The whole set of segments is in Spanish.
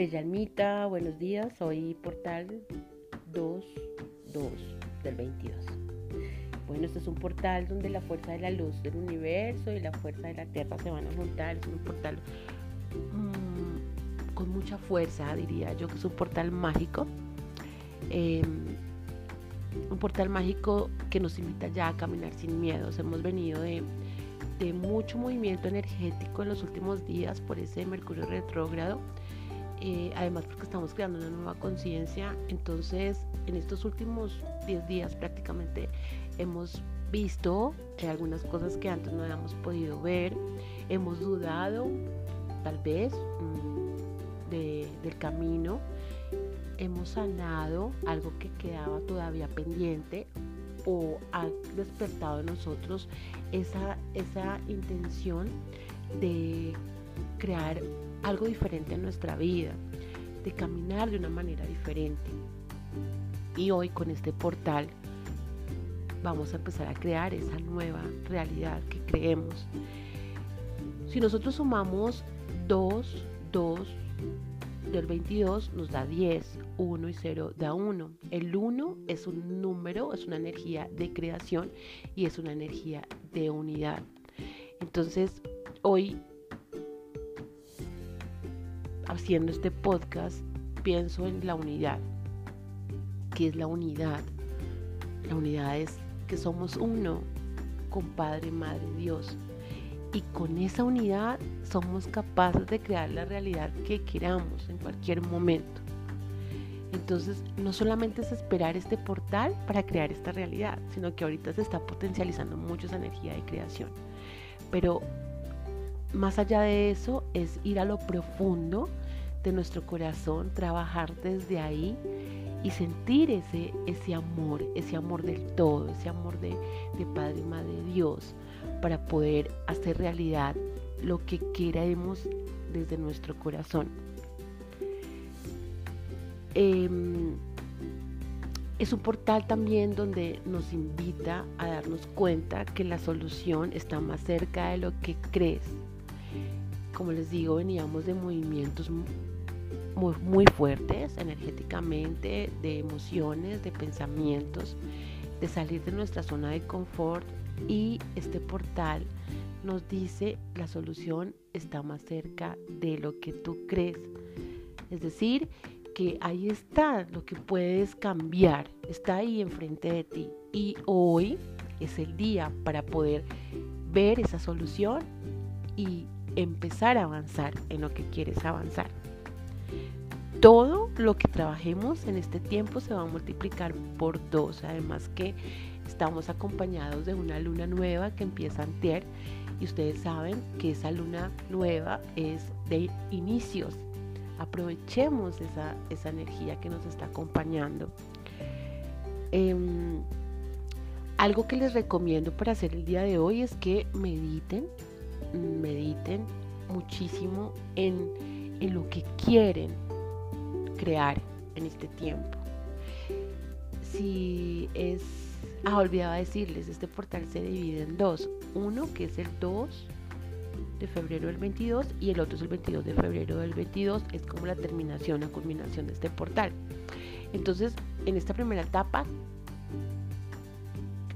Bella Almita, buenos días. Soy Portal 22 del 22. Bueno, este es un portal donde la fuerza de la luz del universo y la fuerza de la tierra se van a juntar. Es un portal mmm, con mucha fuerza, diría yo, que es un portal mágico. Eh, un portal mágico que nos invita ya a caminar sin miedos. Hemos venido de mucho movimiento energético en los últimos días por ese Mercurio retrógrado eh, además porque estamos creando una nueva conciencia, entonces en estos últimos 10 días prácticamente hemos visto eh, algunas cosas que antes no habíamos podido ver, hemos dudado tal vez mm, del camino, hemos sanado algo que quedaba todavía pendiente o ha despertado en nosotros esa, esa intención de crear algo diferente en nuestra vida, de caminar de una manera diferente. Y hoy con este portal vamos a empezar a crear esa nueva realidad que creemos. Si nosotros sumamos 2, 2 del 22 nos da 10, 1 y 0 da 1. El 1 es un número, es una energía de creación y es una energía de unidad. Entonces, hoy haciendo este podcast pienso en la unidad. ¿Qué es la unidad? La unidad es que somos uno con Padre, Madre, Dios. Y con esa unidad somos capaces de crear la realidad que queramos en cualquier momento. Entonces, no solamente es esperar este portal para crear esta realidad, sino que ahorita se está potencializando mucho esa energía de creación. Pero más allá de eso es ir a lo profundo de nuestro corazón, trabajar desde ahí y sentir ese, ese amor, ese amor del todo, ese amor de, Padre y Madre Dios, para poder hacer realidad lo que queremos desde nuestro corazón. Em, es un portal también donde nos invita a darnos cuenta que la solución está más cerca de lo que crees como les digo, veníamos de movimientos muy, fuertes energéticamente, de emociones, de pensamientos, de salir de nuestra zona de confort y este portal nos dice la solución está más cerca de lo que tú crees. Es decir, que ahí está lo que puedes cambiar, está ahí enfrente de ti. Y hoy es el día para poder ver esa solución y empezar a avanzar en lo que quieres avanzar. Todo lo que trabajemos en este tiempo se va a multiplicar por dos, además que estamos acompañados de una luna nueva que empieza antier y ustedes saben que esa luna nueva es de inicios. Aprovechemos esa, esa energía que nos está acompañando. Em, algo que les recomiendo para hacer el día de hoy es que mediten, mediten muchísimo en, lo que quieren crear en este tiempo. Si es, ah, olvidaba decirles, este portal se divide en dos. Uno que es el 2 de febrero del 22 y el otro es el 22 de febrero del 22. Es como la terminación, la culminación de este portal. Entonces, en esta primera etapa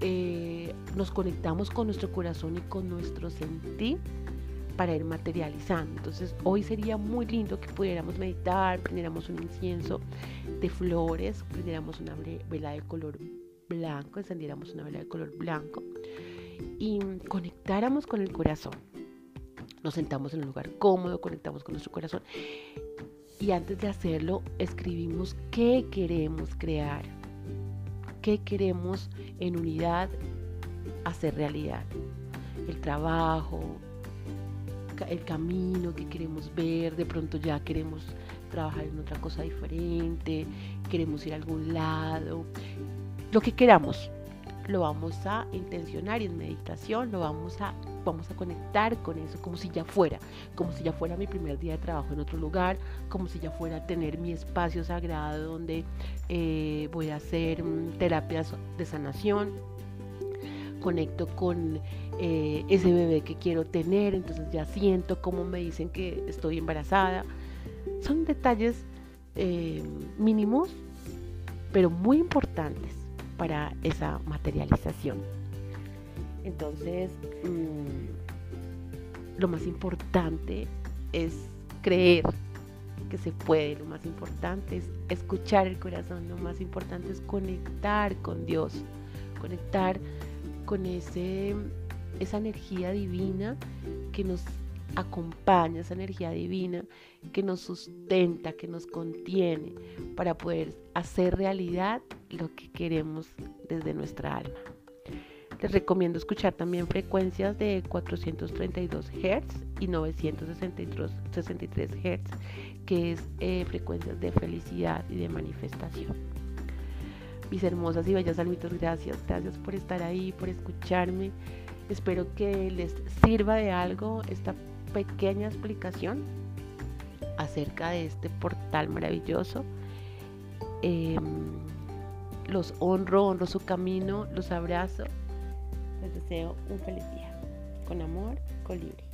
eh, nos conectamos con nuestro corazón y con nuestro sentir para ir materializando. Entonces hoy sería muy lindo que pudiéramos meditar, prendiéramos un incienso de flores, prendiéramos una vela de color blanco, encendiéramos una vela de color blanco y conectáramos con el corazón. Nos sentamos en un lugar cómodo, conectamos con nuestro corazón y antes de hacerlo escribimos qué queremos crear, qué queremos en unidad hacer realidad. El trabajo, el camino que queremos ver, de pronto ya queremos trabajar en otra cosa diferente, queremos ir a algún lado, lo que queramos, lo vamos a intencionar y en meditación lo vamos a, vamos a conectar con eso como si ya fuera, como si ya fuera mi primer día de trabajo en otro lugar, como si ya fuera tener mi espacio sagrado donde eh, voy a hacer mm, terapias de sanación, conecto con eh, ese bebé que quiero tener, entonces ya siento cómo me dicen que estoy embarazada, son detalles eh, mínimos, pero muy importantes para esa materialización. Entonces, mm, lo más importante es creer que se puede, lo más importante es escuchar el corazón, lo más importante es conectar con Dios, conectar con ese, esa energía divina que nos acompaña, esa energía divina que nos sustenta, que nos contiene para poder hacer realidad lo que queremos desde nuestra alma. Les recomiendo escuchar también frecuencias de 432 Hz y 963 Hz, que es eh, frecuencias de felicidad y de manifestación. Mis hermosas y bellas almitas, gracias, gracias por estar ahí, por escucharme. Espero que les sirva de algo esta pequeña explicación acerca de este portal maravilloso. Em, los honro, honro su camino, los abrazo. Les deseo un feliz día. Con amor, Colibri.